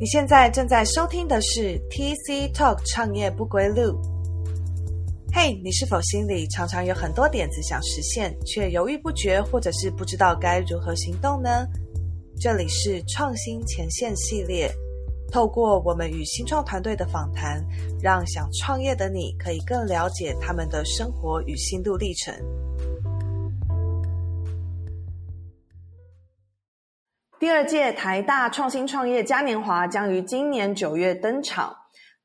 你现在正在收听的是 TC Talk 创业不归路。嘿，你是否心里常常有很多点子想实现，却犹豫不决，或者是不知道该如何行动呢？这里是创新前线系列，透过我们与新创团队的访谈，让想创业的你可以更了解他们的生活与心路历程。第二届台大创新创业嘉年华将于今年九月登场。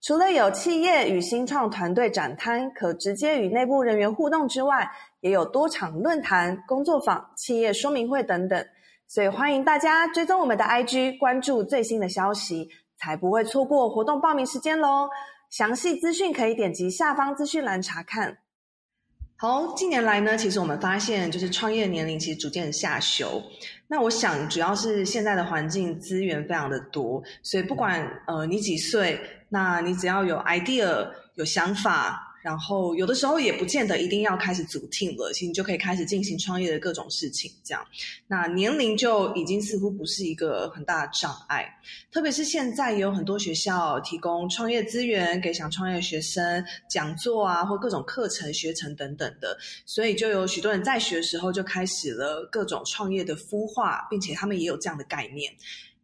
除了有企业与新创团队展摊，可直接与内部人员互动之外，也有多场论坛、工作坊、企业说明会等等。所以欢迎大家追踪我们的 IG，关注最新的消息，才不会错过活动报名时间喽。详细资讯可以点击下方资讯栏查看。好，近年来呢，其实我们发现，就是创业年龄其实逐渐下修。那我想，主要是现在的环境资源非常的多，所以不管呃你几岁，那你只要有 idea、有想法。然后有的时候也不见得一定要开始组 team 了，其实你就可以开始进行创业的各种事情。这样，那年龄就已经似乎不是一个很大的障碍。特别是现在也有很多学校提供创业资源给想创业的学生，讲座啊或各种课程学程等等的，所以就有许多人在学的时候就开始了各种创业的孵化，并且他们也有这样的概念。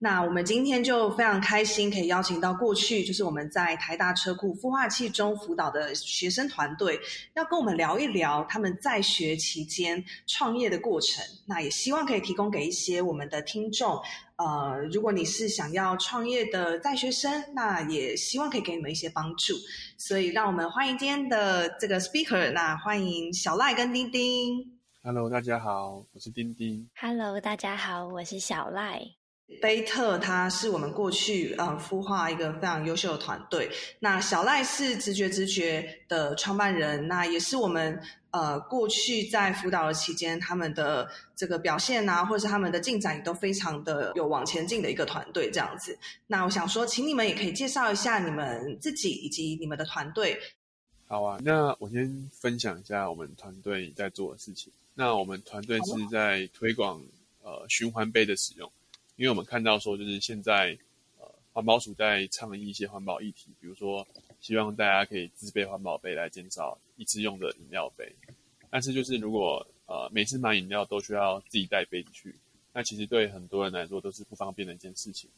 那我们今天就非常开心，可以邀请到过去就是我们在台大车库孵化器中辅导的学生团队，要跟我们聊一聊他们在学期间创业的过程。那也希望可以提供给一些我们的听众，呃，如果你是想要创业的在学生，那也希望可以给你们一些帮助。所以，让我们欢迎今天的这个 speaker，那欢迎小赖跟丁丁。Hello，大家好，我是丁丁。Hello，大家好，我是小赖。贝特，他是我们过去呃孵化一个非常优秀的团队。那小赖是直觉直觉的创办人，那也是我们呃过去在辅导的期间，他们的这个表现啊，或者是他们的进展也都非常的有往前进的一个团队这样子。那我想说，请你们也可以介绍一下你们自己以及你们的团队。好啊，那我先分享一下我们团队在做的事情。那我们团队是在推广呃循环杯的使用。因为我们看到说，就是现在，呃，环保署在倡议一些环保议题，比如说希望大家可以自备环保杯来减少一次用的饮料杯。但是就是如果呃每次买饮料都需要自己带杯子去，那其实对很多人来说都是不方便的一件事情。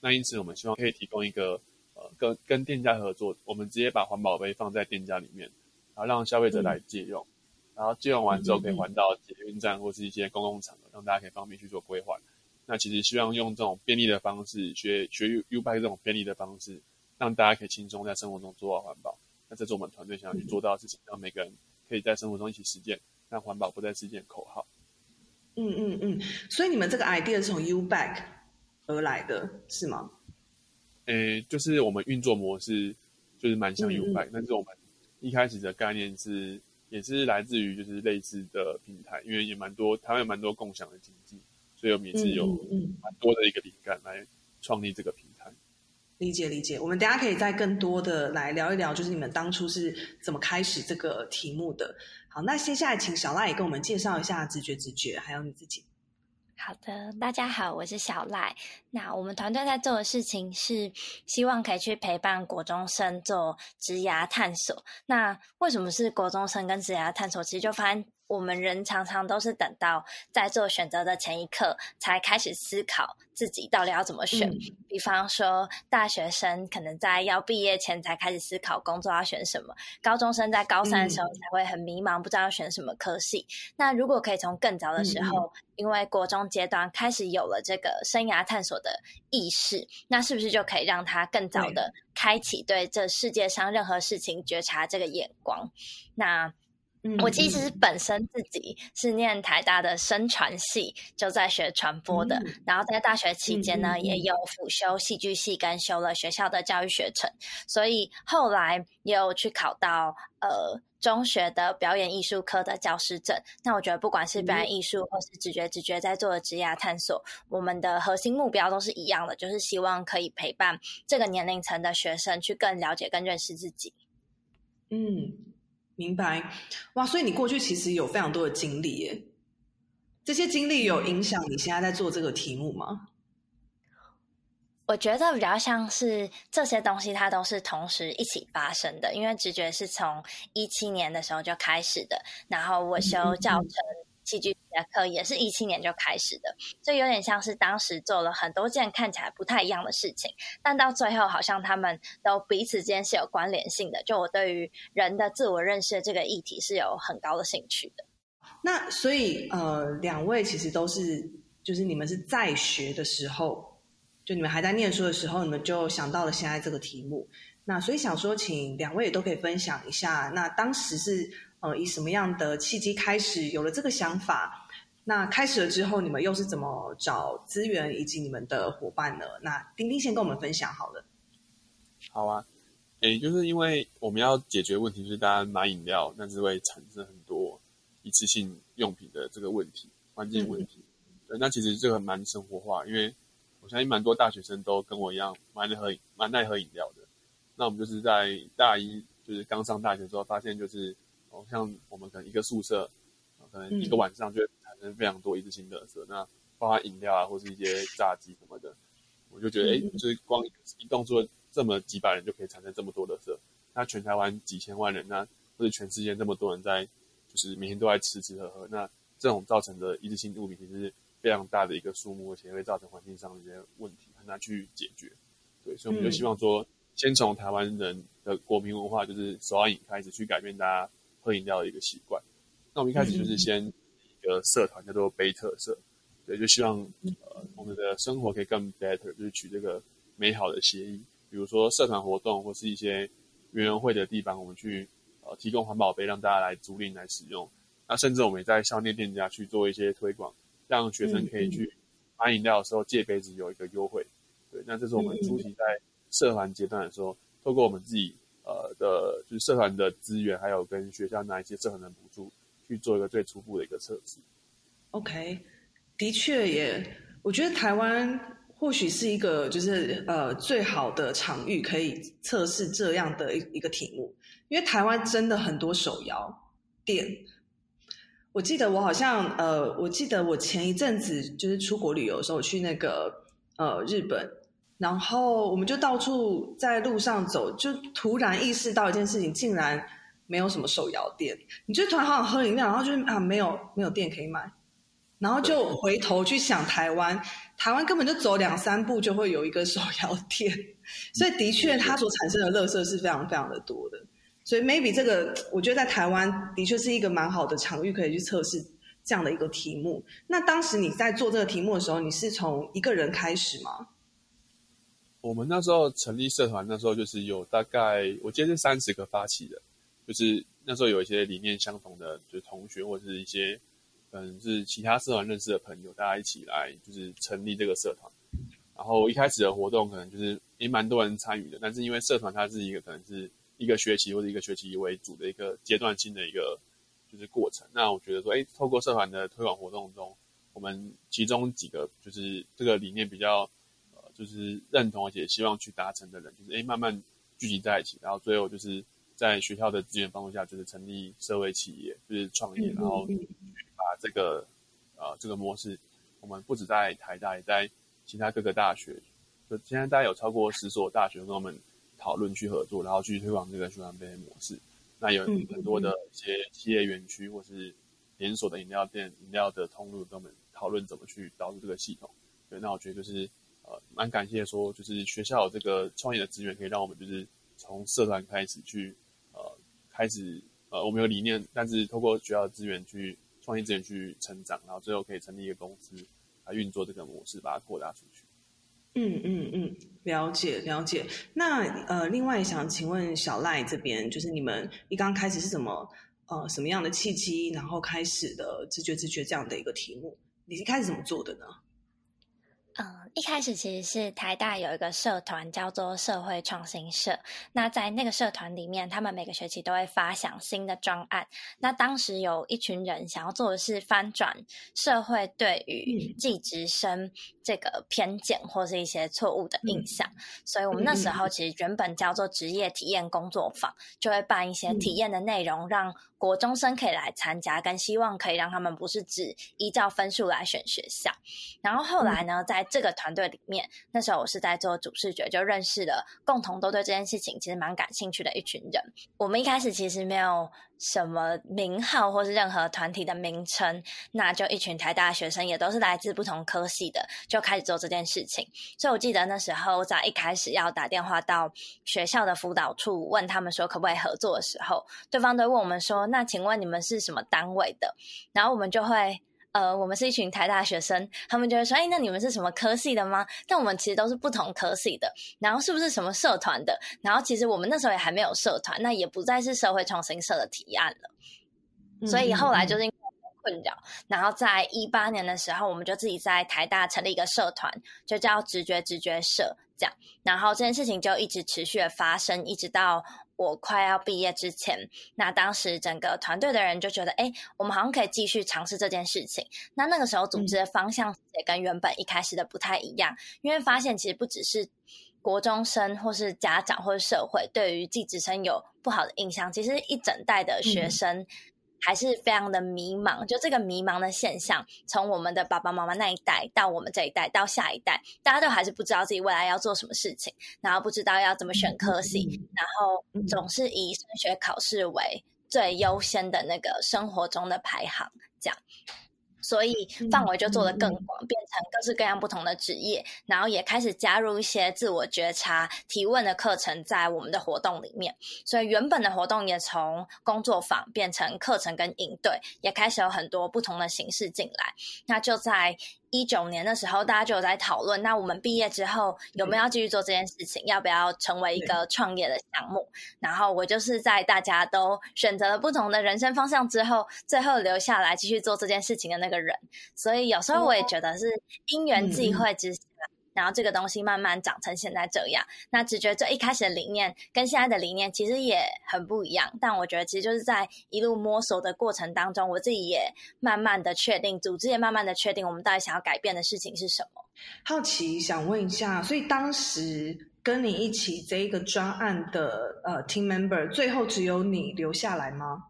那因此我们希望可以提供一个呃跟跟店家合作，我们直接把环保杯放在店家里面，然后让消费者来借用，然后借用完之后可以还到捷运站或是一些公共场合，让大家可以方便去做归还。那其实希望用这种便利的方式，学学 U U 拜这种便利的方式，让大家可以轻松在生活中做到环保。那这是我们团队想要去做到的事情，让每个人可以在生活中一起实践，让环保不再是一件口号。嗯嗯嗯，所以你们这个 idea 是从 U Back 而来的是吗？诶，就是我们运作模式就是蛮像 U Back，但是我们一开始的概念是也是来自于就是类似的平台，因为也蛮多台湾有蛮多共享的经济。所以我们也是有蛮多的一个灵感来创立这个平台。理解理解，我们等下可以再更多的来聊一聊，就是你们当初是怎么开始这个题目的。好，那接下来请小赖也跟我们介绍一下直觉直觉，还有你自己。好的，大家好，我是小赖。那我们团队在做的事情是希望可以去陪伴国中生做职涯探索。那为什么是国中生跟职涯探索？其实就发现。我们人常常都是等到在做选择的前一刻，才开始思考自己到底要怎么选。比方说，大学生可能在要毕业前才开始思考工作要选什么；高中生在高三的时候才会很迷茫，不知道要选什么科系。那如果可以从更早的时候，因为国中阶段开始有了这个生涯探索的意识，那是不是就可以让他更早的开启对这世界上任何事情觉察这个眼光？那。我其实本身自己是念台大的声传系，就在学传播的。然后在大学期间呢，也有辅修戏剧系，跟修了学校的教育学程。所以后来也有去考到呃中学的表演艺术科的教师证。那我觉得不管是表演艺术或是直觉直觉在做的职业探索，我们的核心目标都是一样的，就是希望可以陪伴这个年龄层的学生去更了解、更认识自己。嗯。明白，哇！所以你过去其实有非常多的经历耶，这些经历有影响你现在在做这个题目吗？我觉得比较像是这些东西，它都是同时一起发生的。因为直觉是从一七年的时候就开始的，然后我修教程戏剧的课也是一七年就开始的，所以有点像是当时做了很多件看起来不太一样的事情，但到最后好像他们都彼此间是有关联性的。就我对于人的自我认识的这个议题是有很高的兴趣的。那所以呃，两位其实都是，就是你们是在学的时候。就你们还在念书的时候，你们就想到了现在这个题目。那所以想说，请两位也都可以分享一下。那当时是呃以什么样的契机开始有了这个想法？那开始了之后，你们又是怎么找资源以及你们的伙伴呢？那丁丁先跟我们分享好了。好啊，诶，就是因为我们要解决问题，就是大家买饮料，但是会产生很多一次性用品的这个问题，环境问题。对，那其实这个蛮生活化，因为。我相信蛮多大学生都跟我一样蛮爱喝蛮爱喝饮料的。那我们就是在大一就是刚上大学时候，发现就是哦，像我们可能一个宿舍，可能一个晚上就会产生非常多一次性的色，那包含饮料啊，或是一些炸鸡什么的，我就觉得哎，就是光一栋住这么几百人就可以产生这么多的色，那全台湾几千万人，那或者全世界这么多人在，就是每天都在吃吃喝喝，那这种造成的一次性物品其实。非常大的一个数目，而且会造成环境上的一些问题，很难去解决。对，所以我们就希望说，先从台湾人的国民文化，就是手摇饮开始，去改变大家喝饮料的一个习惯。那我们一开始就是先一个社团叫做杯特色，对，就希望呃我们的生活可以更 better，就是取这个美好的协议。比如说社团活动或是一些园游会的地方，我们去呃提供环保杯让大家来租赁来使用。那甚至我们也在商店店家去做一些推广。让学生可以去买饮料的时候借杯子有一个优惠，对，那这是我们初期在社团阶段的时候，透过我们自己呃的，就是社团的资源，还有跟学校拿一些社团的补助，去做一个最初步的一个测试。OK，的确也，我觉得台湾或许是一个就是呃最好的场域，可以测试这样的一一个题目，因为台湾真的很多手摇店。我记得我好像呃，我记得我前一阵子就是出国旅游的时候，去那个呃日本，然后我们就到处在路上走，就突然意识到一件事情，竟然没有什么手摇店。你就突然好想喝饮料，然后就是啊没有没有店可以买，然后就回头去想台湾，台湾根本就走两三步就会有一个手摇店，所以的确它所产生的垃圾是非常非常的多的。所以 maybe 这个，我觉得在台湾的确是一个蛮好的场域，可以去测试这样的一个题目。那当时你在做这个题目的时候，你是从一个人开始吗？我们那时候成立社团，那时候就是有大概，我记得是三十个发起的，就是那时候有一些理念相同的，就是同学或者是一些可能是其他社团认识的朋友，大家一起来就是成立这个社团。然后一开始的活动可能就是也蛮多人参与的，但是因为社团它是一个可能是。一个学期或者一个学期为主的一个阶段性的一个就是过程。那我觉得说，哎，透过社团的推广活动中，我们其中几个就是这个理念比较呃，就是认同而且希望去达成的人，就是哎，慢慢聚集在一起，然后最后就是在学校的资源帮助下，就是成立社会企业，就是创业，然后把这个呃这个模式，我们不止在台大，也在其他各个大学，就现在大概有超过十所大学跟我们。讨论去合作，然后去推广这个循环杯模式。那有很多的一些企业园区或是连锁的饮料店、饮料的通路，跟我们讨论怎么去导入这个系统。对，那我觉得就是呃，蛮感谢说，就是学校有这个创业的资源，可以让我们就是从社团开始去呃，开始呃，我们有理念，但是透过学校资源去创业资源去成长，然后最后可以成立一个公司来运作这个模式，把它扩大出去。嗯嗯嗯，了解了解。那呃，另外想请问小赖这边，就是你们一刚开始是什么呃什么样的契机，然后开始的直觉直觉这样的一个题目，你一开始怎么做的呢？嗯，一开始其实是台大有一个社团叫做社会创新社。那在那个社团里面，他们每个学期都会发想新的专案。那当时有一群人想要做的是翻转社会对于技职生这个偏见或是一些错误的印象。所以我们那时候其实原本叫做职业体验工作坊，就会办一些体验的内容，让国中生可以来参加，跟希望可以让他们不是只依照分数来选学校。然后后来呢，在在这个团队里面，那时候我是在做主视觉，就认识了共同都对这件事情其实蛮感兴趣的一群人。我们一开始其实没有什么名号或是任何团体的名称，那就一群台大学生，也都是来自不同科系的，就开始做这件事情。所以我记得那时候在一开始要打电话到学校的辅导处问他们说可不可以合作的时候，对方都问我们说：“那请问你们是什么单位的？”然后我们就会。呃，我们是一群台大学生，他们就会说：“哎，那你们是什么科系的吗？”但我们其实都是不同科系的。然后是不是什么社团的？然后其实我们那时候也还没有社团，那也不再是社会创新社的提案了。所以后来就是困扰。然后在一八年的时候，我们就自己在台大成立一个社团，就叫直觉直觉社，这样。然后这件事情就一直持续的发生，一直到。我快要毕业之前，那当时整个团队的人就觉得，哎，我们好像可以继续尝试这件事情。那那个时候组织的方向也跟原本一开始的不太一样，因为发现其实不只是国中生或是家长或者社会对于寄职生有不好的印象，其实一整代的学生。还是非常的迷茫，就这个迷茫的现象，从我们的爸爸妈妈那一代到我们这一代到下一代，大家都还是不知道自己未来要做什么事情，然后不知道要怎么选科系，然后总是以升学考试为最优先的那个生活中的排行，这样。所以范围就做得更广，变成各式各样不同的职业，然后也开始加入一些自我觉察、提问的课程在我们的活动里面。所以原本的活动也从工作坊变成课程跟营队，也开始有很多不同的形式进来。那就在。一九年的时候，大家就有在讨论，那我们毕业之后有没有要继续做这件事情？要不要成为一个创业的项目？然后我就是在大家都选择了不同的人生方向之后，最后留下来继续做这件事情的那个人。所以有时候我也觉得是因缘际会之下。然后这个东西慢慢长成现在这样，那直觉得这一开始的理念跟现在的理念其实也很不一样，但我觉得其实就是在一路摸索的过程当中，我自己也慢慢的确定，组织也慢慢的确定，我们到底想要改变的事情是什么。好奇想问一下，所以当时跟你一起这一个专案的呃 team member，最后只有你留下来吗？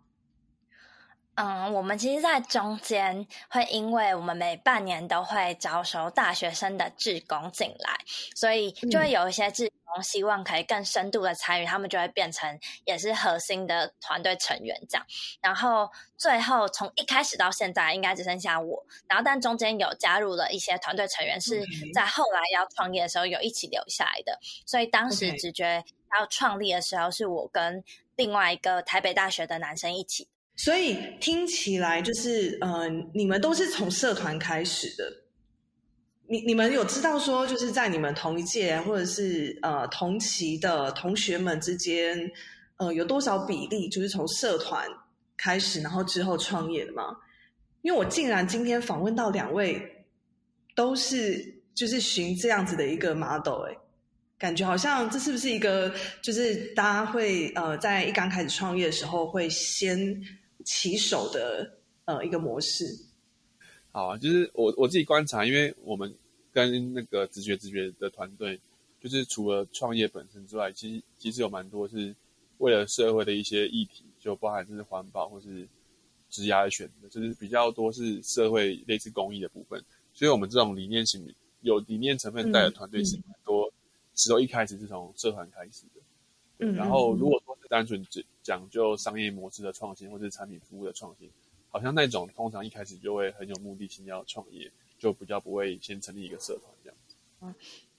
嗯，我们其实，在中间会，因为我们每半年都会招收大学生的志工进来，所以就会有一些志工希望可以更深度的参与，他们就会变成也是核心的团队成员这样。然后最后从一开始到现在，应该只剩下我。然后但中间有加入了一些团队成员，是在后来要创业的时候有一起留下来的。所以当时直觉要创立的时候，是我跟另外一个台北大学的男生一起。所以听起来就是，呃，你们都是从社团开始的。你你们有知道说，就是在你们同一届或者是呃同期的同学们之间，呃，有多少比例就是从社团开始，然后之后创业的吗？因为我竟然今天访问到两位，都是就是寻这样子的一个 model，哎。感觉好像这是不是一个，就是大家会呃，在一刚开始创业的时候会先起手的呃一个模式。好啊，就是我我自己观察，因为我们跟那个直觉直觉的团队，就是除了创业本身之外，其实其实有蛮多是为了社会的一些议题，就包含就是环保或是职涯的选择，就是比较多是社会类似公益的部分。所以我们这种理念型有理念成分在的团队是蛮多。石头一开始是从社团开始的，嗯，然后如果说是单纯只讲究商业模式的创新或者是产品服务的创新，好像那种通常一开始就会很有目的性要创业，就比较不会先成立一个社团这样子。嗯，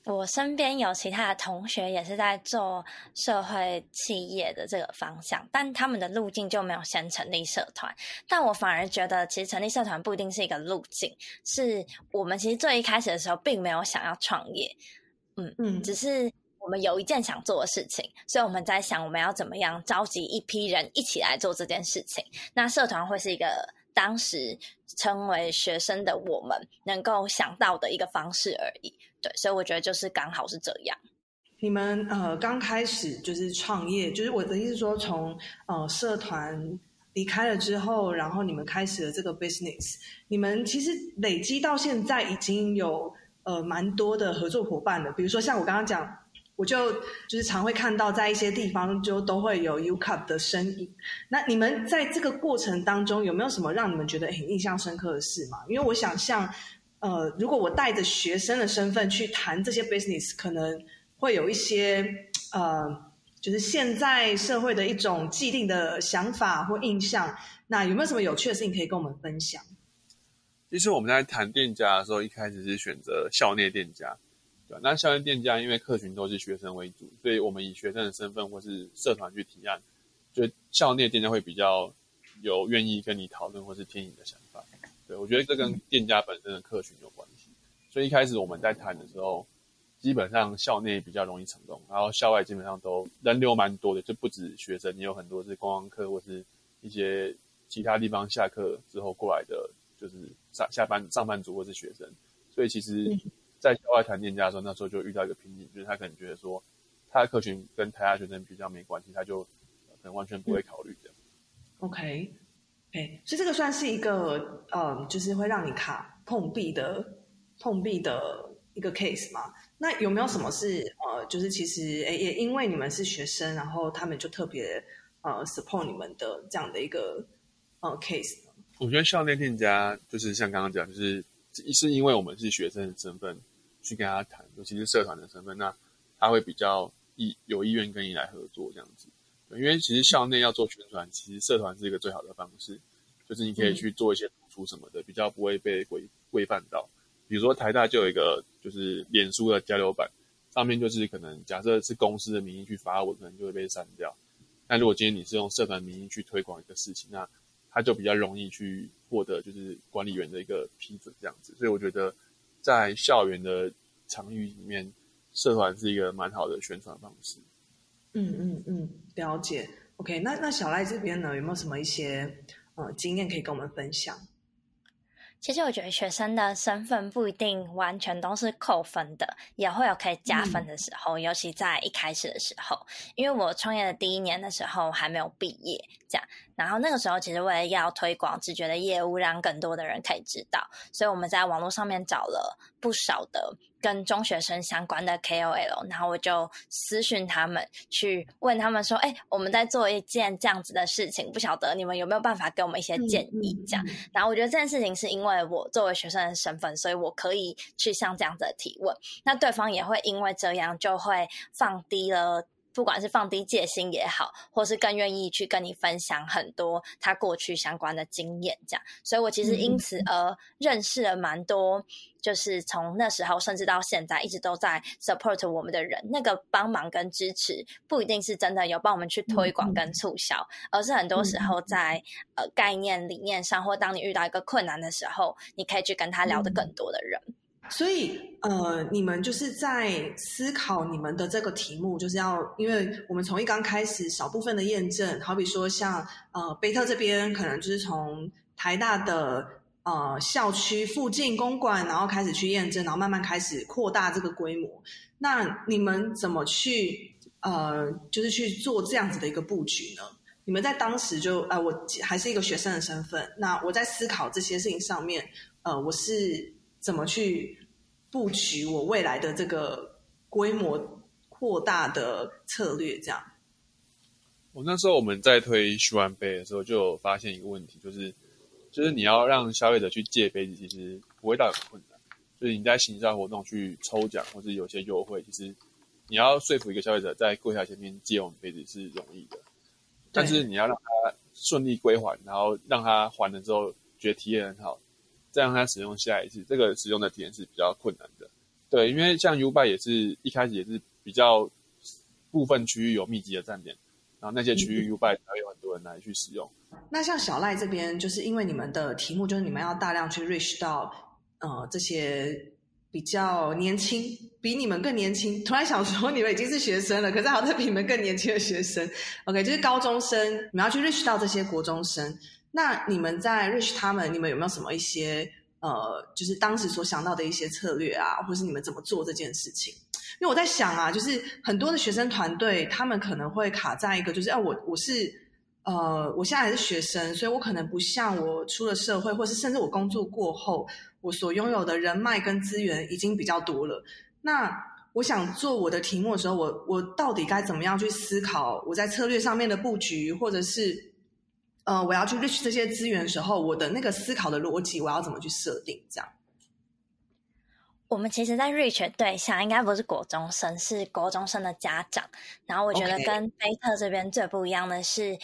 我身边有其他的同学也是在做社会企业的这个方向，但他们的路径就没有先成立社团。但我反而觉得，其实成立社团不一定是一个路径，是我们其实最一开始的时候并没有想要创业。嗯嗯，只是我们有一件想做的事情，所以我们在想我们要怎么样召集一批人一起来做这件事情。那社团会是一个当时称为学生的我们能够想到的一个方式而已。对，所以我觉得就是刚好是这样。你们呃刚开始就是创业，就是我的意思说，从呃社团离开了之后，然后你们开始了这个 business，你们其实累积到现在已经有。呃，蛮多的合作伙伴的，比如说像我刚刚讲，我就就是常会看到在一些地方就都会有 U Cup 的身影。那你们在这个过程当中有没有什么让你们觉得很印象深刻的事吗？因为我想像，呃，如果我带着学生的身份去谈这些 business，可能会有一些呃，就是现在社会的一种既定的想法或印象。那有没有什么有趣的事情可以跟我们分享？其实我们在谈店家的时候，一开始是选择校内店家，对那校园店家因为客群都是学生为主，所以我们以学生的身份或是社团去提案，就校内店家会比较有愿意跟你讨论或是听你的想法。对我觉得这跟店家本身的客群有关系。所以一开始我们在谈的时候，基本上校内比较容易成功，然后校外基本上都人流蛮多的，就不止学生，也有很多是观光客或是一些其他地方下课之后过来的。就是上下班上班族或是学生，所以其实，在校外谈店家的时候，那时候就遇到一个瓶颈，就是他可能觉得说，他的客群跟台大学生比较没关系，他就可能完全不会考虑这样。OK，OK，所以这个算是一个嗯，就是会让你卡碰壁的碰壁的一个 case 嘛？那有没有什么是呃，就是其实诶，也因为你们是学生，然后他们就特别呃 support 你们的这样的一个呃 case？我觉得校内店家就是像刚刚讲，就是是因为我们是学生的身份去跟他谈，尤其是社团的身份，那他会比较意有意愿跟你来合作这样子。因为其实校内要做宣传，其实社团是一个最好的方式，就是你可以去做一些突出什么的，比较不会被规规范到。比如说台大就有一个就是脸书的交流版，上面就是可能假设是公司的名义去发文，可能就会被删掉。但如果今天你是用社团名义去推广一个事情，那他就比较容易去获得就是管理员的一个批准这样子，所以我觉得在校园的场域里面，社团是一个蛮好的宣传方式。嗯嗯嗯，了解。OK，那那小赖这边呢，有没有什么一些呃经验可以跟我们分享？其实我觉得学生的身份不一定完全都是扣分的，也会有可以加分的时候。尤其在一开始的时候，因为我创业的第一年的时候还没有毕业，这样，然后那个时候其实为了要推广直觉的业务，让更多的人可以知道，所以我们在网络上面找了不少的。跟中学生相关的 KOL，然后我就私讯他们，去问他们说：“哎，我们在做一件这样子的事情，不晓得你们有没有办法给我们一些建议？”这样，然后我觉得这件事情是因为我作为学生的身份，所以我可以去像这样子的提问，那对方也会因为这样就会放低了。不管是放低戒心也好，或是更愿意去跟你分享很多他过去相关的经验，这样，所以我其实因此而认识了蛮多，就是从那时候甚至到现在一直都在 support 我们的人，那个帮忙跟支持不一定是真的有帮我们去推广跟。促销，而是很多时候在。呃概念理念上，或当你遇到一个困难的时候，你可以去跟他聊的更多的人。所以，呃，你们就是在思考你们的这个题目，就是要，因为我们从一刚开始少部分的验证，好比说像呃贝特这边，可能就是从台大的呃校区附近公馆，然后开始去验证，然后慢慢开始扩大这个规模。那你们怎么去呃，就是去做这样子的一个布局呢？你们在当时就呃，我还是一个学生的身份，那我在思考这些事情上面，呃，我是。怎么去布局我未来的这个规模扩大的策略？这样，我那时候我们在推徐完杯的时候，就有发现一个问题，就是就是你要让消费者去借杯子，其实不会到很困难。就是你在行销活动去抽奖，或是有些优惠，其实你要说服一个消费者在柜台前面借我们杯子是容易的，但是你要让他顺利归还，然后让他还了之后觉得体验很好。再让他使用下一次，这个使用的体验是比较困难的。对，因为像 U 拜也是一开始也是比较部分区域有密集的站点，然后那些区域 U 拜才会有很多人来去使用。那像小赖这边，就是因为你们的题目就是你们要大量去 reach 到呃这些比较年轻，比你们更年轻。突然想说，你们已经是学生了，可是好像比你们更年轻的学生，OK，就是高中生，你们要去 reach 到这些国中生。那你们在 reach 他们，你们有没有什么一些呃，就是当时所想到的一些策略啊，或是你们怎么做这件事情？因为我在想啊，就是很多的学生团队，他们可能会卡在一个，就是哎，我我是呃，我现在还是学生，所以我可能不像我出了社会，或是甚至我工作过后，我所拥有的人脉跟资源已经比较多了。那我想做我的题目的时候，我我到底该怎么样去思考我在策略上面的布局，或者是？呃，我要去 reach 这些资源的时候，我的那个思考的逻辑，我要怎么去设定？这样。我们其实，在 reach 对象应该不是国中生，是国中生的家长。然后我觉得跟贝特这边最不一样的是，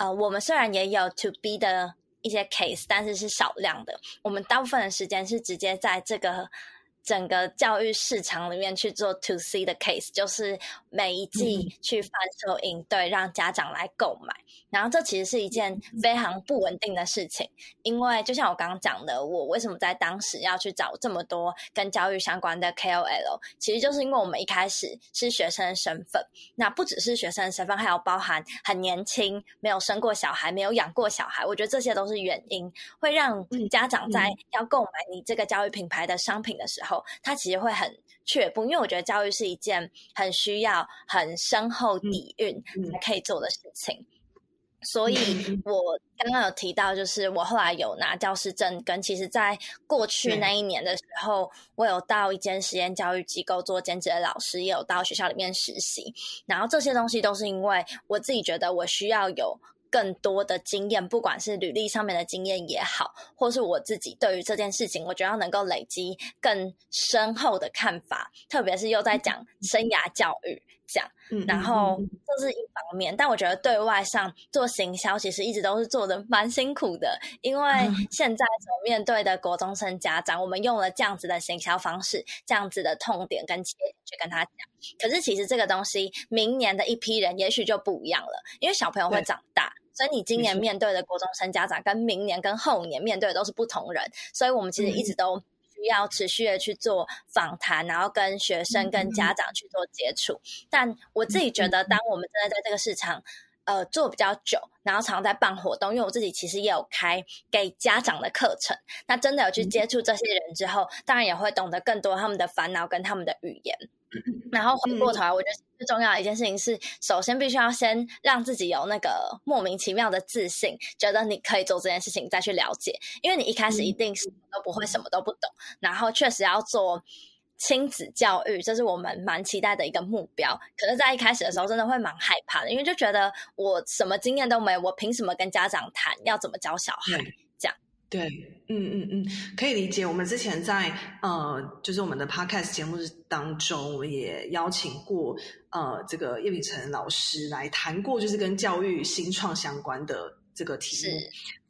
呃，我们虽然也有 to B 的一些 case，但是是少量的。我们大部分的时间是直接在这个。整个教育市场里面去做 to C 的 case，就是每一季去贩售营队，让家长来购买。然后这其实是一件非常不稳定的事情，因为就像我刚刚讲的，我为什么在当时要去找这么多跟教育相关的 KOL，其实就是因为我们一开始是学生身份，那不只是学生身份，还有包含很年轻、没有生过小孩、没有养过小孩，我觉得这些都是原因，会让家长在要购买你这个教育品牌的商品的时候。他其实会很却步，因为我觉得教育是一件很需要很深厚底蕴才可以做的事情。所以我刚刚有提到，就是我后来有拿教师证，跟其实在过去那一年的时候，我有到一间实验教育机构做兼职的老师，也有到学校里面实习。然后这些东西都是因为我自己觉得我需要有。更多的经验，不管是履历上面的经验也好，或是我自己对于这件事情，我觉得能够累积更深厚的看法。特别是又在讲生涯教育讲，然后这是一方面。但我觉得对外上做行销，其实一直都是做的蛮辛苦的，因为现在所面对的国中生家长，我们用了这样子的行销方式，这样子的痛点跟切点去跟他讲。可是其实这个东西，明年的一批人也许就不一样了，因为小朋友会长大。所以你今年面对的国中生家长，跟明年跟后年面对的都是不同人，所以我们其实一直都需要持续的去做访谈，然后跟学生、跟家长去做接触。但我自己觉得，当我们真的在这个市场，呃，做比较久，然后常常在办活动，因为我自己其实也有开给家长的课程，那真的有去接触这些人之后，当然也会懂得更多他们的烦恼跟他们的语言。然后回过头来，我觉得最重要的一件事情是，首先必须要先让自己有那个莫名其妙的自信，觉得你可以做这件事情，再去了解。因为你一开始一定什么都不会，什么都不懂。然后确实要做亲子教育，这是我们蛮期待的一个目标。可是，在一开始的时候，真的会蛮害怕的，因为就觉得我什么经验都没有，我凭什么跟家长谈要怎么教小孩？对，嗯嗯嗯，可以理解。我们之前在呃，就是我们的 podcast 节目当中，我们也邀请过呃，这个叶秉成老师来谈过，就是跟教育新创相关的这个题目。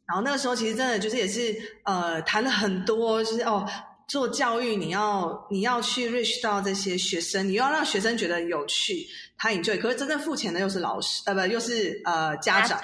然后那个时候，其实真的就是也是呃，谈了很多，就是哦，做教育你要你要去 reach 到这些学生，你要让学生觉得有趣，他 enjoy。可是真正付钱的又是老师，呃，不，又是呃家长。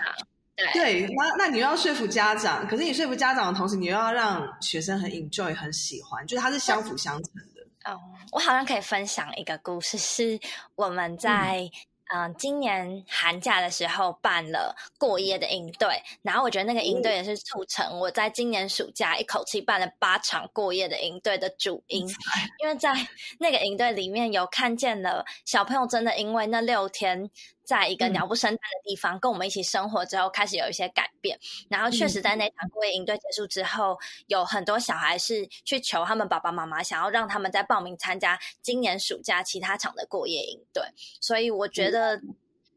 对，那那你又要说服家长，可是你说服家长的同时，你又要让学生很 enjoy 很喜欢，就是它是相辅相成的。哦，我好像可以分享一个故事，是我们在。嗯，今年寒假的时候办了过夜的营队，然后我觉得那个营队也是促成我在今年暑假一口气办了八场过夜的营队的主因，因为在那个营队里面有看见了小朋友真的因为那六天。在一个鸟不生蛋的地方，跟我们一起生活之后，开始有一些改变。然后，确实在那场过夜营队结束之后，有很多小孩是去求他们爸爸妈妈，想要让他们再报名参加今年暑假其他场的过夜营队。所以，我觉得，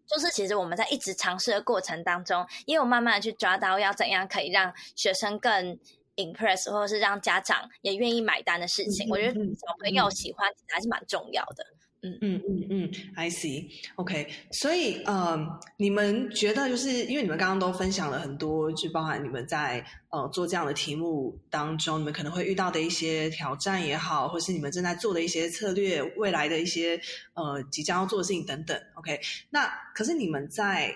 就是其实我们在一直尝试的过程当中，也有慢慢的去抓到要怎样可以让学生更 impress，或者是让家长也愿意买单的事情。我觉得小朋友喜欢还是蛮重要的。嗯嗯嗯嗯嗯，I see，OK，所以呃，你们觉得就是因为你们刚刚都分享了很多，就包含你们在呃做这样的题目当中，你们可能会遇到的一些挑战也好，或是你们正在做的一些策略，未来的一些呃即将要做的事情等等，OK，那可是你们在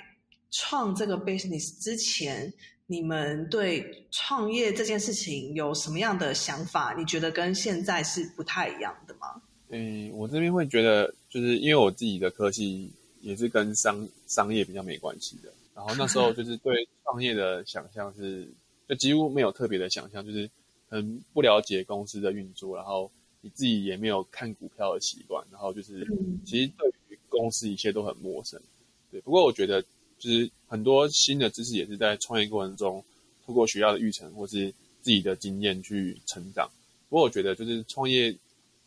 创这个 business 之前，你们对创业这件事情有什么样的想法？你觉得跟现在是不太一样的吗？嗯，我这边会觉得，就是因为我自己的科技也是跟商商业比较没关系的。然后那时候 就是对创业的想象是，就几乎没有特别的想象，就是很不了解公司的运作，然后你自己也没有看股票的习惯，然后就是其实对于公司一切都很陌生。对，不过我觉得就是很多新的知识也是在创业过程中，通过学校的育成或是自己的经验去成长。不过我觉得就是创业。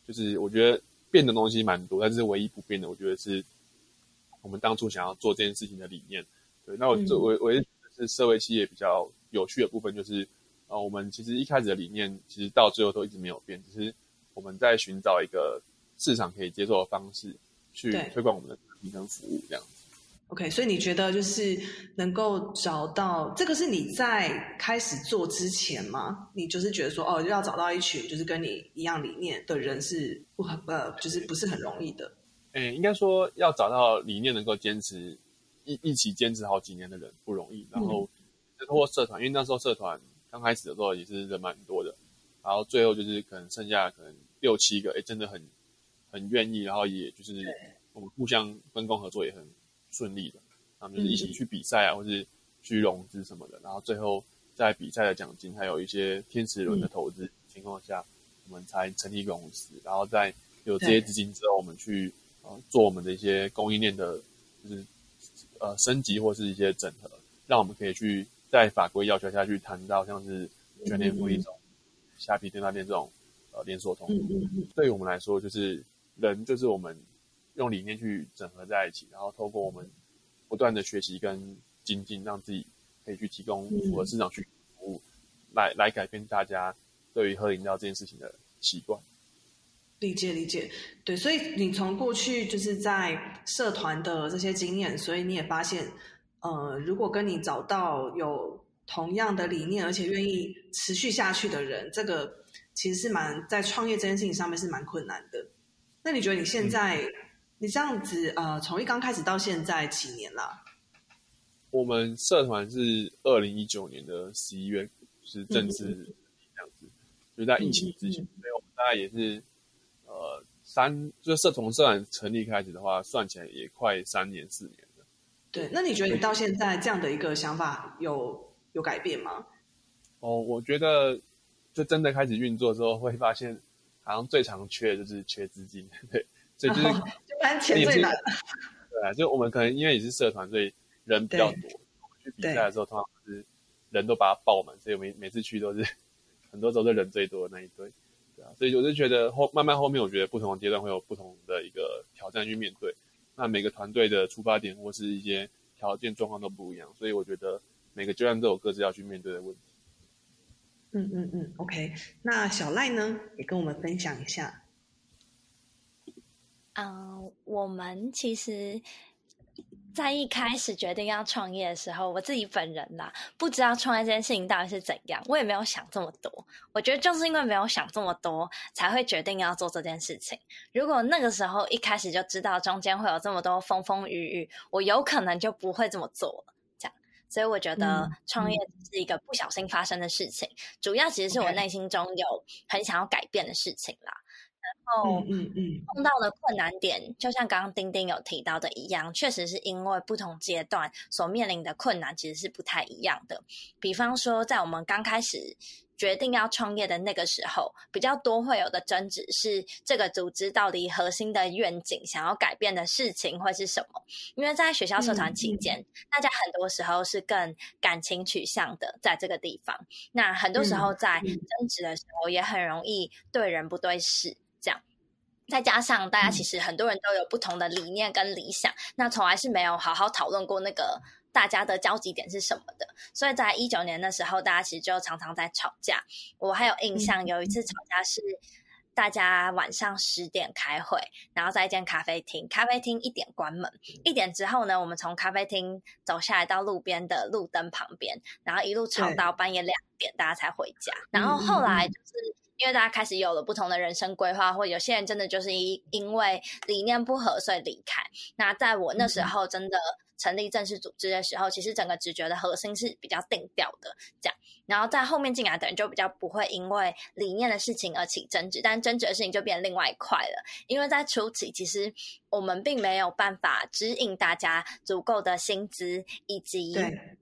就是我觉得变的东西蛮多，但是唯一不变的，我觉得是我们当初想要做这件事情的理念。对，那我我我也是社会企业比较有趣的部分，就是呃，我们其实一开始的理念，其实到最后都一直没有变，只是我们在寻找一个市场可以接受的方式，去推广我们的产品跟服务这样子。OK，所以你觉得就是能够找到这个是你在开始做之前吗？你就是觉得说哦，要找到一群就是跟你一样理念的人是不很呃，就是不是很容易的。诶，应该说要找到理念能够坚持一一起坚持好几年的人不容易。然后通过社团，因为那时候社团刚开始的时候也是人蛮多的，然后最后就是可能剩下可能六七个，诶，真的很很愿意，然后也就是我们互相分工合作也很顺利的，他们就是一起去比赛啊，或是去融资什么的，然后最后在比赛的奖金还有一些天使轮的投资情况下，我们才成立公司，然后在有这些资金之后，我们去呃做我们的一些供应链的，就是呃升级或是一些整合，让我们可以去在法规要求下去谈到像是全联福利这种虾皮店那店这种呃连锁通路。嗯嗯嗯，对于我们来说，就是人就是我们用理念去整合在一起，然后透过我们不断的学习跟精进，让自己可以去提供符合市场需求的服务，来来改变大家对于喝饮料这件事情的习惯。理解理解，对，所以你从过去就是在社团的这些经验，所以你也发现，呃，如果跟你找到有同样的理念，而且愿意持续下去的人，这个其实是蛮在创业这件事情上面是蛮困难的。那你觉得你现在、你这样子呃，从一刚开始到现在几年了？我们社团是二零一九年的十一月是正式这样子，就在疫情之前，所以我们大概也是呃三，就是社从社团成立开始的话，算起来也快三年四年了。对，那你觉得你到现在这样的一个想法有有改变吗？哦，我觉得就真的开始运作之后，会发现好像最常缺的就是缺资金，对，所以就是就 反正钱最难。对啊，就我们可能因为也是社团，所以人比较多。我们去比赛的时候，通常是人都把它爆满，所以我们每次去都是很多时候是人最多的那一队。对啊，所以我就觉得后慢慢后面，我觉得不同的阶段会有不同的一个挑战去面对。那每个团队的出发点或是一些条件状况都不一样，所以我觉得每个阶段都有各自要去面对的问题。嗯嗯嗯，OK。那小赖呢，也跟我们分享一下。嗯，我们其实，在一开始决定要创业的时候，我自己本人啦，不知道创业这件事情到底是怎样，我也没有想这么多。我觉得就是因为没有想这么多，才会决定要做这件事情。如果那个时候一开始就知道中间会有这么多风风雨雨，我有可能就不会这么做了。这样，所以我觉得嗯创业是一个不小心发生的事情，主要其实是我内心中有很想要改变的事情啦。然后，嗯嗯嗯，碰到的困难点，就像刚刚丁丁有提到的一样，确实是因为不同阶段所面临的困难其实是不太一样的。比方说，在我们刚开始决定要创业的那个时候，比较多会有的争执是这个组织到底核心的愿景、想要改变的事情会是什么？因为在学校社团期间，大家很多时候是更感情取向的，在这个地方，那很多时候在争执的时候，也很容易对人不对事。再加上大家其实很多人都有不同的理念跟理想，那从来是没有好好讨论过那个大家的交集点是什么的。所以在一九年的时候，大家其实就常常在吵架。我还有印象，有一次吵架是。大家晚上十点开会，然后在一间咖啡厅，咖啡厅一点关门，一点之后呢，我们从咖啡厅走下来到路边的路灯旁边，然后一路吵到半夜两点，大家才回家。然后后来就是因为大家开始有了不同的人生规划，或有些人真的就是因因为理念不合所以离开。那在我那时候真的成立正式组织的时候，其实整个直觉的核心是比较定调的，这样。然后在后面进来的人就比较不会因为理念的事情而起争执，但争执的事情就变另外一块了。因为在初期，其实我们并没有办法指引大家足够的薪资以及对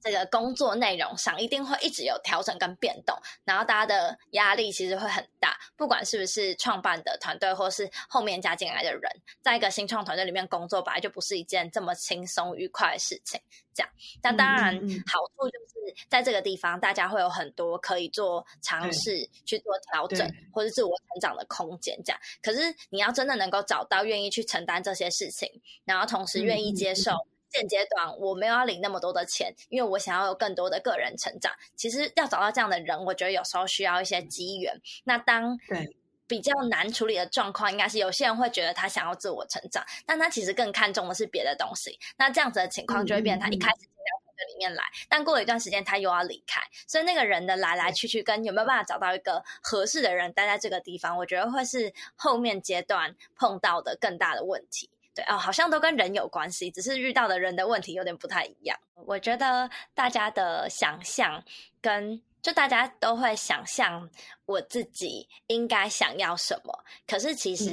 这个工作内容上，一定会一直有调整跟变动，然后大家的压力其实会很大。不管是不是创办的团队，或是后面加进来的人，在一个新创团队里面工作，本来就不是一件这么轻松愉快的事情。这样，那当然好处就是在这个地方，大家会有很多可以做尝试、去做调整或者自我成长的空间。这样，可是你要真的能够找到愿意去承担这些事情，然后同时愿意接受。现阶段我没有要领那么多的钱，因为我想要有更多的个人成长。其实要找到这样的人，我觉得有时候需要一些机缘。那当对比较难处理的状况，应该是有些人会觉得他想要自我成长，但他其实更看重的是别的东西。那这样子的情况就会变成他一开始进到里面来，但过了一段时间他又要离开，所以那个人的来来去去跟有没有办法找到一个合适的人待在这个地方，我觉得会是后面阶段碰到的更大的问题。对哦，好像都跟人有关系，只是遇到的人的问题有点不太一样。我觉得大家的想象跟。就大家都会想象我自己应该想要什么，可是其实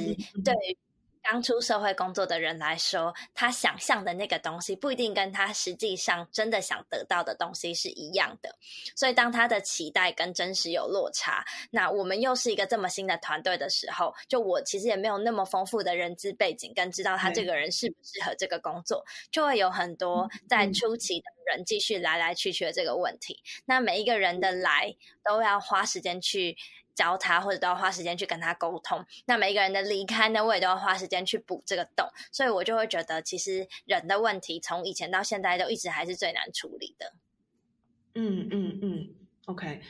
对于刚出社会工作的人来说，他想象的那个东西不一定跟他实际上真的想得到的东西是一样的。所以当他的期待跟真实有落差，那我们又是一个这么新的团队的时候，就我其实也没有那么丰富的人资背景，跟知道他这个人适不适合这个工作，就会有很多在初期的。人继续来来去去的这个问题，那每一个人的来都要花时间去教他，或者都要花时间去跟他沟通。那每一个人的离开呢，我也都要花时间去补这个洞。所以我就会觉得，其实人的问题从以前到现在都一直还是最难处理的。嗯嗯嗯，OK，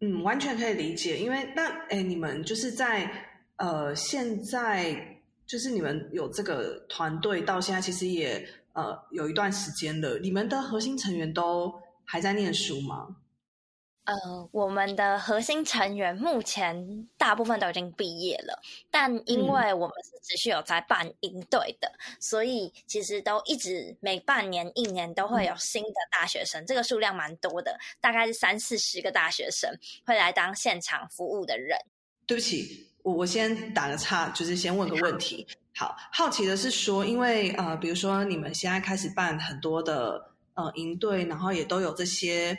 嗯，完全可以理解。因为那哎，你们就是在呃，现在就是你们有这个团队到现在，其实也。呃，有一段时间了，你们的核心成员都还在念书吗？呃，我们的核心成员目前大部分都已经毕业了，但因为我们是持续有在办营队的，所以其实都一直每半年、一年都会有新的大学生，这个数量蛮多的，大概是三四十个大学生会来当现场服务的人。对不起，我我先打个岔，就是先问个问题。好，好奇的是说，因为呃，比如说你们现在开始办很多的呃营队，然后也都有这些，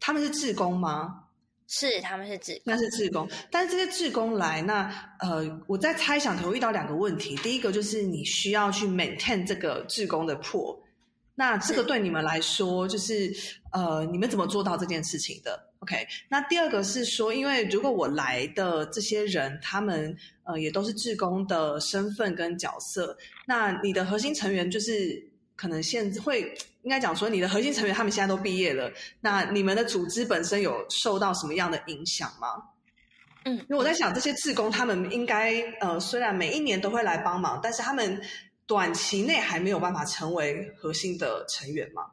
他们是志工吗？是，他们是志，那是志工。但是这些志工来，那呃，我在猜想可能遇到两个问题。第一个就是你需要去 maintain 这个志工的破，那这个对你们来说，就是呃，你们怎么做到这件事情的？OK，那第二个是说，因为如果我来的这些人，他们呃也都是志工的身份跟角色，那你的核心成员就是可能现会应该讲说，你的核心成员他们现在都毕业了，那你们的组织本身有受到什么样的影响吗？嗯，因为我在想，这些志工他们应该呃虽然每一年都会来帮忙，但是他们短期内还没有办法成为核心的成员吗？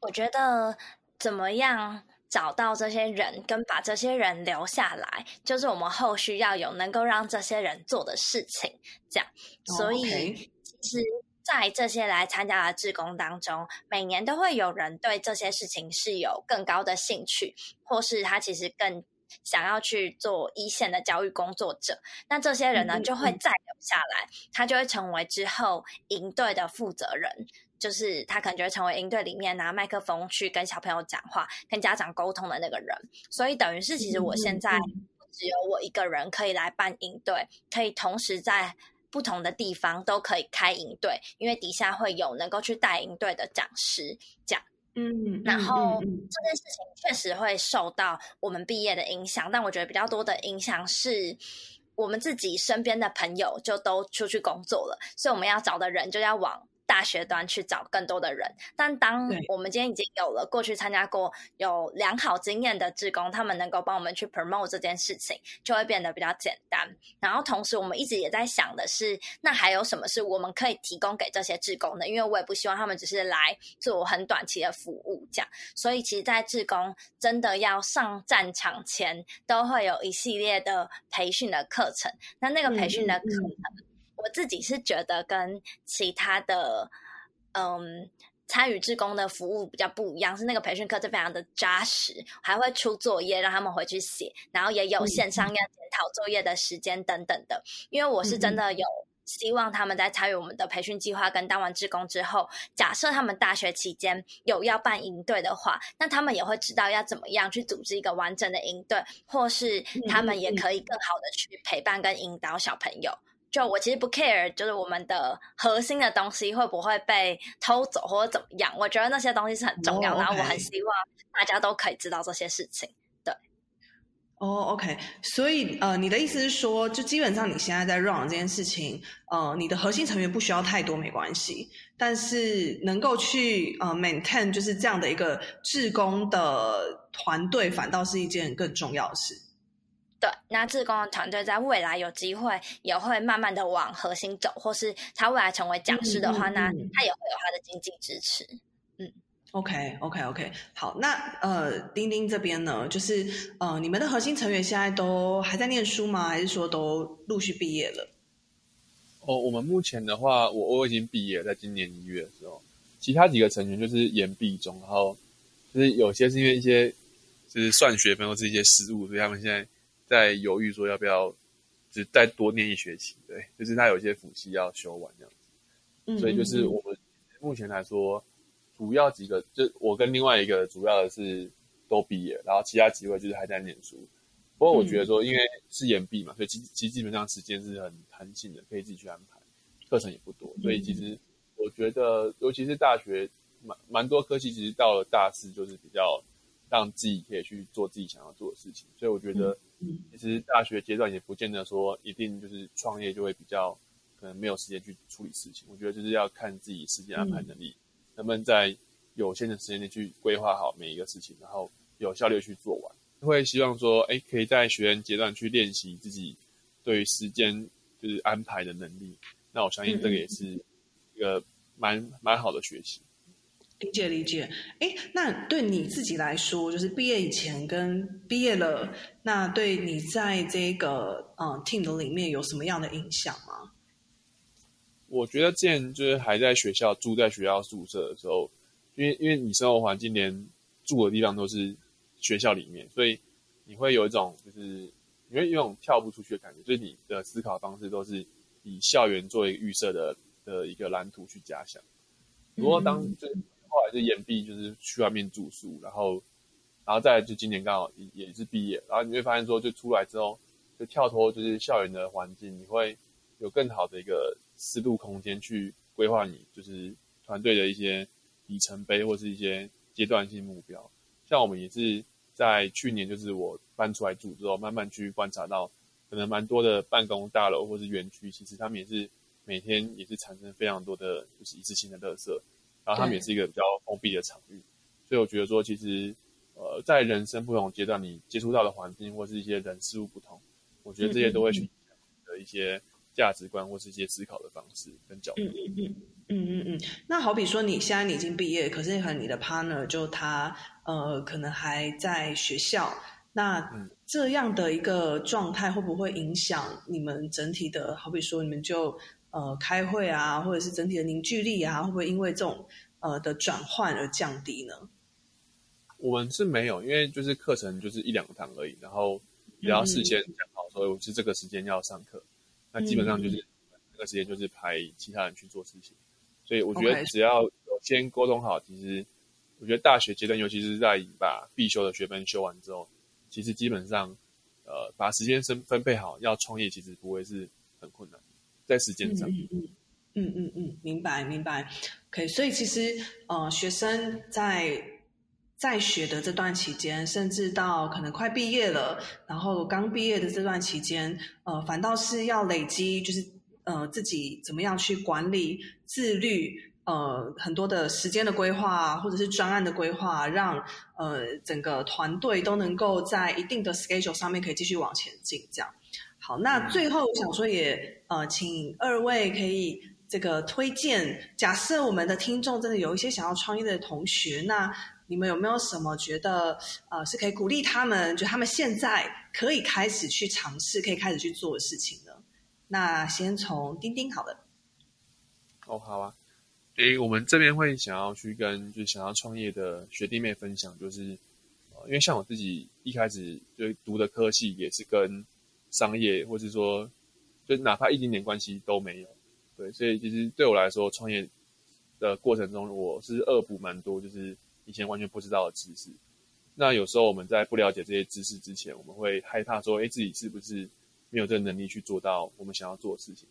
我觉得。怎么样找到这些人，跟把这些人留下来，就是我们后续要有能够让这些人做的事情。这样，所以其实，在这些来参加的志工当中，每年都会有人对这些事情是有更高的兴趣，或是他其实更想要去做一线的教育工作者。那这些人呢，就会再留下来，他就会成为之后营队的负责人。就是他可能就会成为营队里面拿麦克风去跟小朋友讲话、跟家长沟通的那个人，所以等于是其实我现在只有我一个人可以来办营队，可以同时在不同的地方都可以开营队，因为底下会有能够去带营队的讲师讲。嗯，然后这件事情确实会受到我们毕业的影响，但我觉得比较多的影响是我们自己身边的朋友就都出去工作了，所以我们要找的人就要往。大学端去找更多的人，但当我们今天已经有了过去参加过有良好经验的志工，他们能够帮我们去 promote 这件事情，就会变得比较简单。然后同时，我们一直也在想的是，那还有什么是我们可以提供给这些志工的？因为我也不希望他们只是来做很短期的服务，这样。所以，其实，在志工真的要上战场前，都会有一系列的培训的课程。那那个培训的课程。我自己是觉得跟其他的嗯参与志工的服务比较不一样，是那个培训课就非常的扎实，还会出作业让他们回去写，然后也有线上要检讨作业的时间等等的。因为我是真的有希望他们在参与我们的培训计划跟当完志工之后，假设他们大学期间有要办营队的话，那他们也会知道要怎么样去组织一个完整的营队，或是他们也可以更好的去陪伴跟引导小朋友。就我其实不 care，就是我们的核心的东西会不会被偷走或者怎么样？我觉得那些东西是很重要，然后我很希望大家都可以知道这些事情。对，哦，OK，所以呃，你的意思是说，就基本上你现在在 run 这件事情，呃，你的核心成员不需要太多，没关系，但是能够去呃 maintain 就是这样的一个志工的团队，反倒是一件更重要的事。对，那志工的团队在未来有机会也会慢慢的往核心走，或是他未来成为讲师的话，那他也会有他的经济支持。嗯，OK OK OK，好，那呃，丁丁这边呢，就是呃，你们的核心成员现在都还在念书吗？还是说都陆续毕业了？哦，我们目前的话，我我已经毕业，在今年一月的时候，其他几个成员就是研毕中，然后就是有些是因为一些就是算学分或是一些失误，所以他们现在。在犹豫说要不要，只再多念一学期，对，就是他有一些辅系要修完这样子，所以就是我们目前来说，主要几个就我跟另外一个主要的是都毕业，然后其他几位就是还在念书。不过我觉得说，因为是延毕嘛，所以其其实基本上时间是很弹性的，可以自己去安排，课程也不多，所以其实我觉得，尤其是大学蛮蛮多科系，其实到了大四就是比较让自己可以去做自己想要做的事情，所以我觉得。其实大学阶段也不见得说一定就是创业就会比较可能没有时间去处理事情。我觉得就是要看自己时间安排能力，能不能在有限的时间内去规划好每一个事情，然后有效率去做完。会希望说，哎，可以在学员阶段去练习自己对于时间就是安排的能力。那我相信这个也是一个蛮蛮好的学习。理解理解，哎，那对你自己来说，就是毕业以前跟毕业了，那对你在这个嗯 team 里面有什么样的影响吗？我觉得，之前就是还在学校住在学校宿舍的时候，因为因为你生活环境连住的地方都是学校里面，所以你会有一种就是你会有一种跳不出去的感觉，所以你的思考方式都是以校园作为预设的的一个蓝图去假想。如果当就后来就延毕，就是去外面住宿，然后，然后再就今年刚好也也是毕业，然后你会发现说，就出来之后，就跳脱就是校园的环境，你会有更好的一个思路空间去规划你就是团队的一些里程碑或是一些阶段性目标。像我们也是在去年，就是我搬出来住之后，慢慢去观察到，可能蛮多的办公大楼或是园区，其实他们也是每天也是产生非常多的就是一次性的垃圾。然后他们也是一个比较封闭的场域，所以我觉得说，其实，呃，在人生不同阶段，你接触到的环境或是一些人事物不同，我觉得这些都会去的一些价值观或是一些思考的方式跟角度。嗯嗯嗯嗯嗯嗯。那好比说，你现在你已经毕业，可是可能你的 partner 就他呃，可能还在学校，那这样的一个状态会不会影响你们整体的？好比说，你们就。呃，开会啊，或者是整体的凝聚力啊，会不会因为这种呃的转换而降低呢？我们是没有，因为就是课程就是一两堂而已，然后也要事先讲好，所以我是这个时间要上课，那基本上就是那个时间就是排其他人去做事情，所以我觉得只要先沟通好，其实我觉得大学阶段，尤其是在把必修的学分修完之后，其实基本上呃把时间分分配好，要创业其实不会是很困难。在时间上，嗯嗯嗯嗯嗯，明白明白。OK，所以其实呃，学生在在学的这段期间，甚至到可能快毕业了，然后刚毕业的这段期间，呃，反倒是要累积，就是呃自己怎么样去管理、自律，呃，很多的时间的规划，或者是专案的规划，让呃整个团队都能够在一定的 schedule 上面可以继续往前进，这样。好，那最后我想说，也呃，请二位可以这个推荐。假设我们的听众真的有一些想要创业的同学，那你们有没有什么觉得呃是可以鼓励他们，就他们现在可以开始去尝试，可以开始去做的事情呢？那先从丁丁好了。哦，好啊。诶，我们这边会想要去跟就想要创业的学弟妹分享，就是，因为像我自己一开始就读的科系也是跟商业，或是说，就哪怕一丁点关系都没有，对，所以其实对我来说，创业的过程中，我是恶补蛮多，就是以前完全不知道的知识。那有时候我们在不了解这些知识之前，我们会害怕说，哎，自己是不是没有这个能力去做到我们想要做的事情？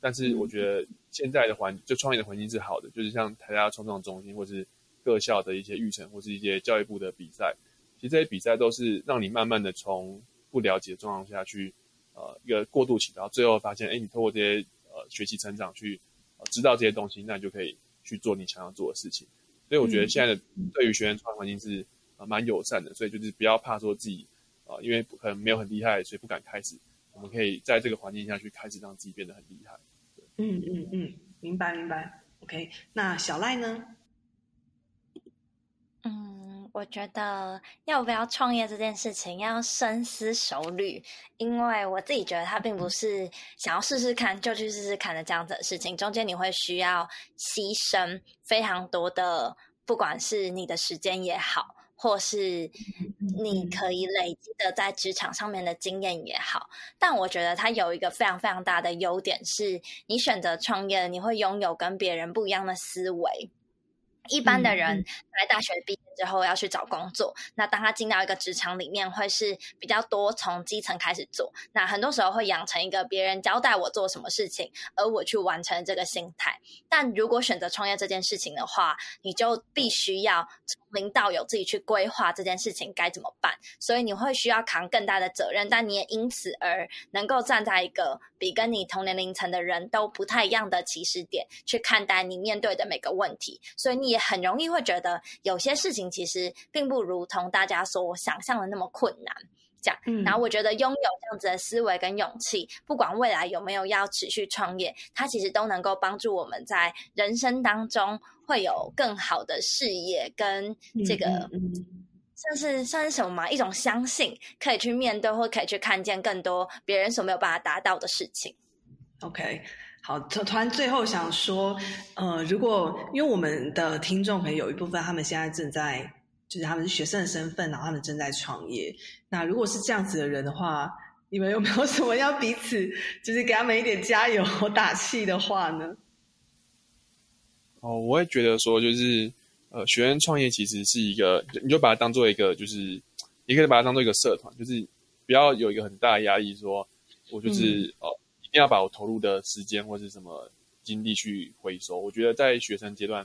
但是我觉得现在的环，就创业的环境是好的，就是像台大创创中心，或是各校的一些育成，或是一些教育部的比赛，其实这些比赛都是让你慢慢的从。不了解的状况下去，呃，一个过渡期，然后最后发现，哎，你透过这些呃学习成长去知道这些东西，那你就可以去做你想要做的事情。所以我觉得现在的对于学员创业环境是呃蛮友善的，所以就是不要怕说自己呃啊，因为可能没有很厉害，所以不敢开始。我们可以在这个环境下去开始让自己变得很厉害。嗯嗯嗯，明白明白。OK，那小赖呢？嗯，我觉得要不要创业这件事情要深思熟虑，因为我自己觉得它并不是想要试试看就去试试看的这样子的事情，中间你会需要牺牲非常多的，不管是你的时间也好，或是你可以累积的在职场上面的经验也好。但我觉得它有一个非常非常大的优点，是你选择创业，你会拥有跟别人不一样的思维。一般的人来大学毕业之后要去找工作，那当他进到一个职场里面，会是比较多从基层开始做。那很多时候会养成一个别人交代我做什么事情，而我去完成这个心态。但如果选择创业这件事情的话，你就必须要从零到有自己去规划这件事情该怎么办。所以你会需要扛更大的责任，但你也因此而能够站在一个比跟你同年龄层的人都不太一样的起始点去看待你面对的每个问题。所以你也很容易会觉得有些事情其实并不如同大家所想象的那么困难。这样，然后我觉得拥有这样子的思维跟勇气，不管未来有没有要持续创业，它其实都能够帮助我们在人生当中会有更好的视野跟这个，算是算是什么嘛？一种相信，可以去面对或可以去看见更多别人所没有办法达到的事情。OK。好，突突然最后想说，呃，如果因为我们的听众朋友有一部分他们现在正在，就是他们是学生的身份，然后他们正在创业。那如果是这样子的人的话，你们有没有什么要彼此就是给他们一点加油打气的话呢？哦，我会觉得说，就是呃，学生创业其实是一个，你就把它当做一个，就是也可以把它当做一个社团，就是不要有一个很大的压力，说我就是哦。一定要把我投入的时间或是什么精力去回收。我觉得在学生阶段，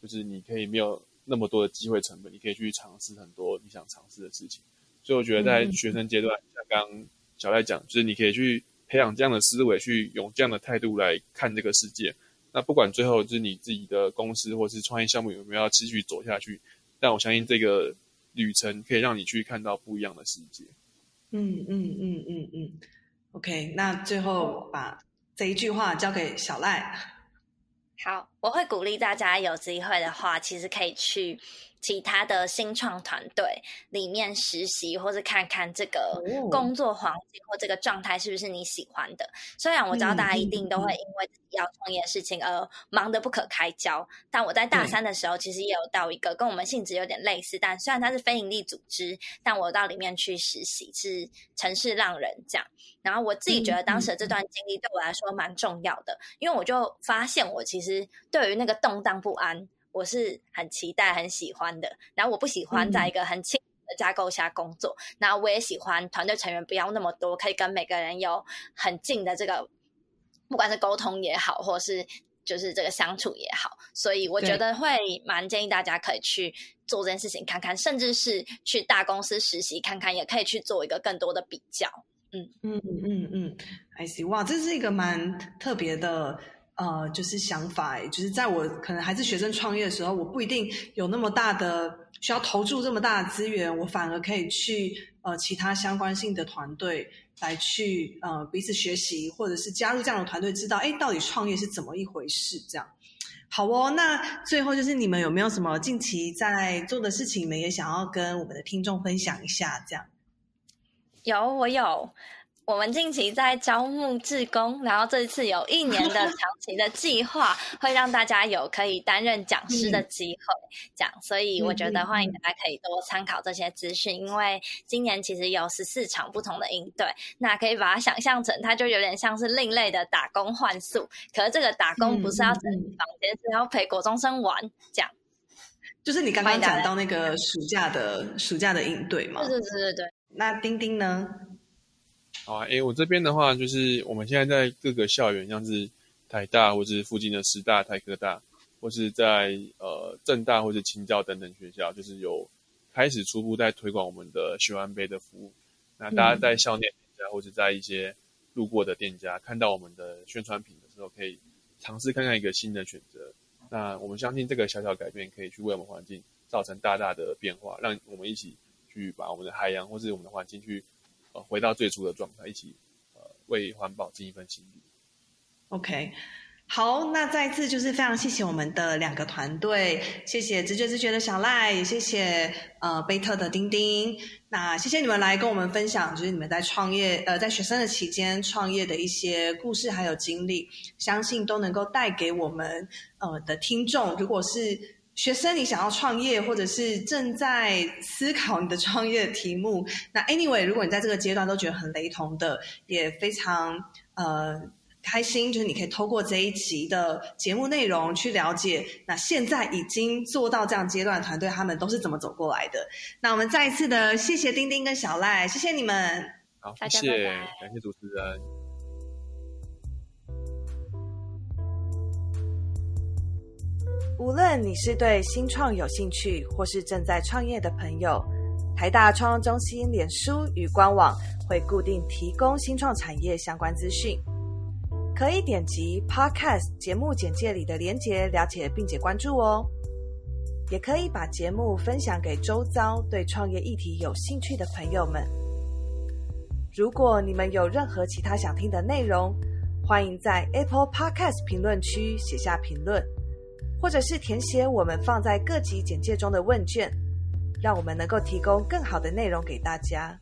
就是你可以没有那么多的机会成本，你可以去尝试很多你想尝试的事情。所以我觉得在学生阶段，像刚小赖讲，就是你可以去培养这样的思维，去用这样的态度来看这个世界。那不管最后就是你自己的公司或是创业项目有没有要继续走下去，但我相信这个旅程可以让你去看到不一样的世界。嗯嗯嗯嗯嗯。OK，那最后把这一句话交给小赖。好，我会鼓励大家有机会的话，其实可以去。其他的新创团队里面实习，或是看看这个工作环境或这个状态是不是你喜欢的。虽然我知道大家一定都会因为要创业的事情而忙得不可开交，但我在大三的时候其实也有到一个跟我们性质有点类似，但虽然它是非营利组织，但我到里面去实习是城市浪人这样。然后我自己觉得当时这段经历对我来说蛮重要的，因为我就发现我其实对于那个动荡不安。我是很期待、很喜欢的。然后我不喜欢在一个很轻的架构下工作。然后我也喜欢团队成员不要那么多，可以跟每个人有很近的这个，不管是沟通也好，或是就是这个相处也好。所以我觉得会蛮建议大家可以去做这件事情看看，甚至是去大公司实习看看，也可以去做一个更多的比较。嗯嗯嗯嗯，I see，哇，这是一个蛮特别的。呃，就是想法，就是在我可能还是学生创业的时候，我不一定有那么大的需要投注这么大的资源，我反而可以去呃其他相关性的团队来去呃彼此学习，或者是加入这样的团队，知道哎到底创业是怎么一回事。这样好哦。那最后就是你们有没有什么近期在做的事情，你们也想要跟我们的听众分享一下？这样有，我有。我们近期在招募志工，然后这一次有一年的 长期的计划，会让大家有可以担任讲师的机会，这样，所以我觉得欢迎大家可以多参考这些资讯，因为今年其实有十四场不同的应对，那可以把它想象成，它就有点像是另类的打工换宿，可是这个打工不是要整理房间，是要陪国中生玩，这样，就是你刚刚讲到那个暑假的暑假的应对嘛，对对对对对，那丁丁呢？好啊，诶，我这边的话，就是我们现在在各个校园，像是台大或是附近的师大、台科大，或是在呃正大或是清教等等学校，就是有开始初步在推广我们的学完杯的服务。那大家在校内店家或者在一些路过的店家看到我们的宣传品的时候，可以尝试看看一个新的选择。那我们相信这个小小改变可以去为我们环境造成大大的变化，让我们一起去去把我们的海洋或是我们的环境去呃回到最初的状态，一起呃为环保尽一份心力。OK。好，那再次就是非常谢谢我们的两个团队，谢谢直觉直觉的小赖，谢谢呃贝特的丁丁。那谢谢你们来跟我们分享，就是你们在创业呃在学生的期间创业的一些故事还有经历，相信都能够带给我们呃的听众。如果是学生，你想要创业，或者是正在思考你的创业题目，那 anyway，如果你在这个阶段都觉得很雷同的，也非常呃。开心，就是你可以透过这一集的节目内容去了解，那现在已经做到这样阶段的团队，他们都是怎么走过来的。那我们再一次的谢谢丁丁跟小赖，谢谢你们。好，谢谢，感谢主持人。无论你是对新创有兴趣，或是正在创业的朋友，台大创中心脸书与官网会固定提供新创产业相关资讯。可以点击 Podcast 节目简介里的连结了解并且关注哦，也可以把节目分享给周遭对创业议题有兴趣的朋友们。如果你们有任何其他想听的内容，欢迎在 Apple Podcast 评论区写下评论，或者是填写我们放在各级简介中的问卷，让我们能够提供更好的内容给大家。